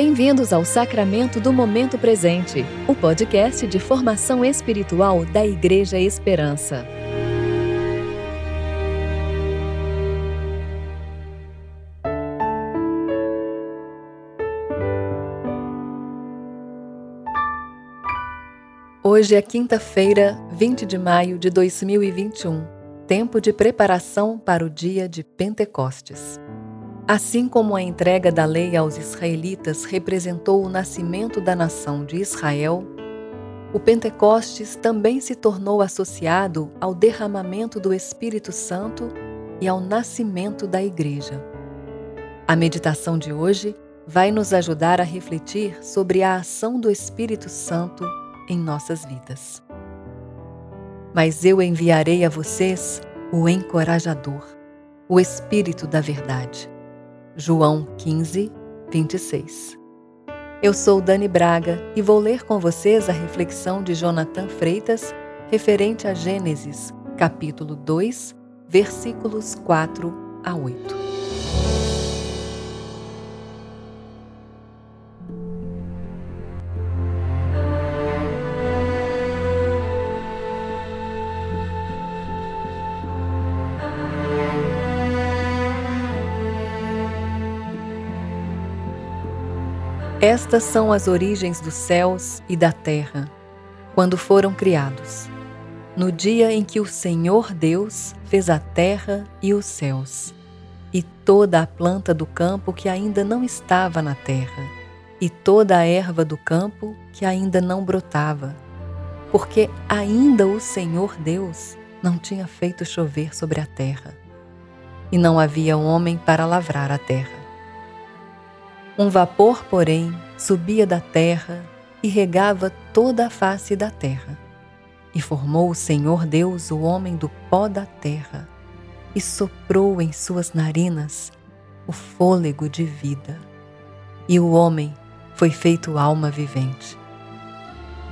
Bem-vindos ao Sacramento do Momento Presente, o podcast de formação espiritual da Igreja Esperança. Hoje é quinta-feira, 20 de maio de 2021, tempo de preparação para o dia de Pentecostes. Assim como a entrega da lei aos israelitas representou o nascimento da nação de Israel, o Pentecostes também se tornou associado ao derramamento do Espírito Santo e ao nascimento da Igreja. A meditação de hoje vai nos ajudar a refletir sobre a ação do Espírito Santo em nossas vidas. Mas eu enviarei a vocês o encorajador, o Espírito da Verdade João 15, 26. Eu sou Dani Braga e vou ler com vocês a reflexão de Jonathan Freitas referente a Gênesis, capítulo 2, versículos 4 a 8. Estas são as origens dos céus e da terra, quando foram criados, no dia em que o Senhor Deus fez a terra e os céus, e toda a planta do campo que ainda não estava na terra, e toda a erva do campo que ainda não brotava, porque ainda o Senhor Deus não tinha feito chover sobre a terra, e não havia homem para lavrar a terra. Um vapor, porém, subia da terra e regava toda a face da terra. E formou o Senhor Deus o homem do pó da terra, e soprou em suas narinas o fôlego de vida. E o homem foi feito alma vivente.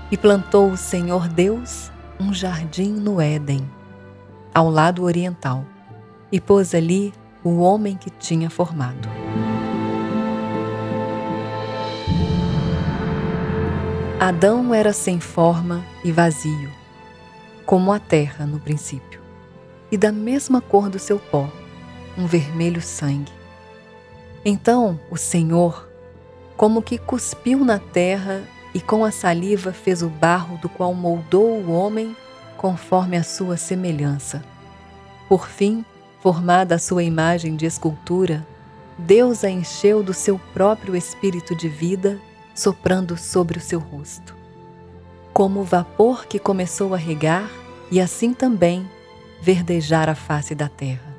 E plantou o Senhor Deus um jardim no Éden, ao lado oriental, e pôs ali o homem que tinha formado. Adão era sem forma e vazio, como a terra no princípio, e da mesma cor do seu pó, um vermelho sangue. Então o Senhor, como que cuspiu na terra e com a saliva fez o barro do qual moldou o homem conforme a sua semelhança. Por fim, formada a sua imagem de escultura, Deus a encheu do seu próprio espírito de vida soprando sobre o seu rosto. Como o vapor que começou a regar e assim também verdejar a face da terra.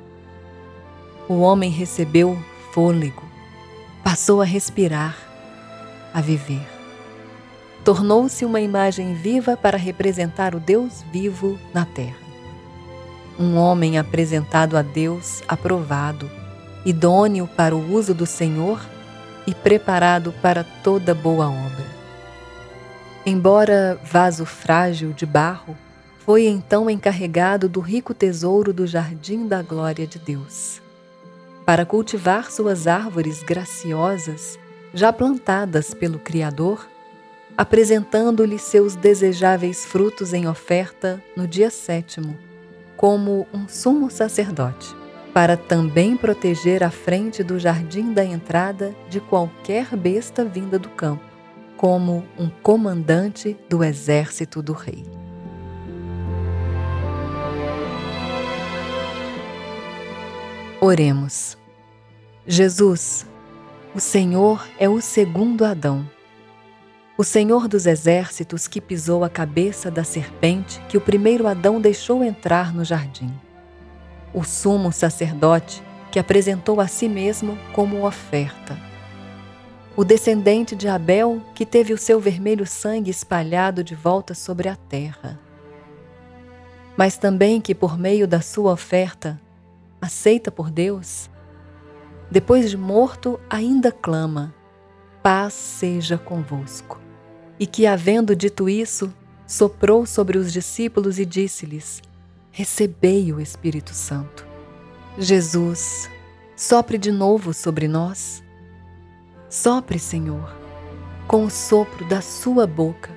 O homem recebeu fôlego, passou a respirar, a viver. Tornou-se uma imagem viva para representar o Deus vivo na terra. Um homem apresentado a Deus aprovado, idôneo para o uso do Senhor e preparado para toda boa obra. Embora vaso frágil de barro, foi então encarregado do rico tesouro do jardim da glória de Deus, para cultivar suas árvores graciosas, já plantadas pelo Criador, apresentando-lhe seus desejáveis frutos em oferta no dia sétimo, como um sumo sacerdote para também proteger a frente do jardim da entrada de qualquer besta vinda do campo, como um comandante do exército do rei. Oremos. Jesus, o Senhor é o segundo Adão. O Senhor dos exércitos que pisou a cabeça da serpente que o primeiro Adão deixou entrar no jardim o sumo sacerdote que apresentou a si mesmo como oferta. O descendente de Abel que teve o seu vermelho sangue espalhado de volta sobre a terra. Mas também que, por meio da sua oferta, aceita por Deus, depois de morto, ainda clama: Paz seja convosco. E que, havendo dito isso, soprou sobre os discípulos e disse-lhes: recebei o Espírito Santo. Jesus, sopre de novo sobre nós. Sopre, Senhor, com o sopro da Sua boca,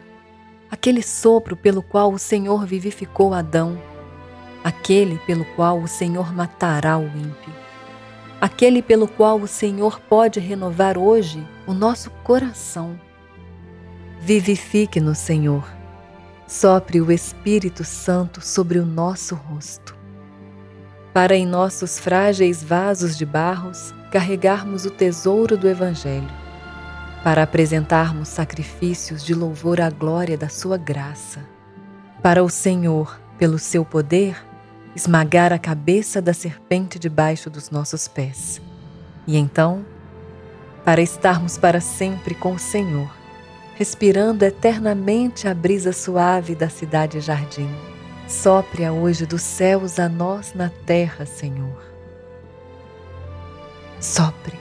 aquele sopro pelo qual o Senhor vivificou Adão, aquele pelo qual o Senhor matará o ímpio, aquele pelo qual o Senhor pode renovar hoje o nosso coração. Vivifique-nos, Senhor. Sopre o Espírito Santo sobre o nosso rosto, para em nossos frágeis vasos de barros carregarmos o tesouro do Evangelho, para apresentarmos sacrifícios de louvor à glória da Sua graça, para o Senhor, pelo seu poder, esmagar a cabeça da serpente debaixo dos nossos pés, e então, para estarmos para sempre com o Senhor, respirando eternamente a brisa suave da cidade-jardim. Sopre-a hoje dos céus a nós na terra, Senhor sopre.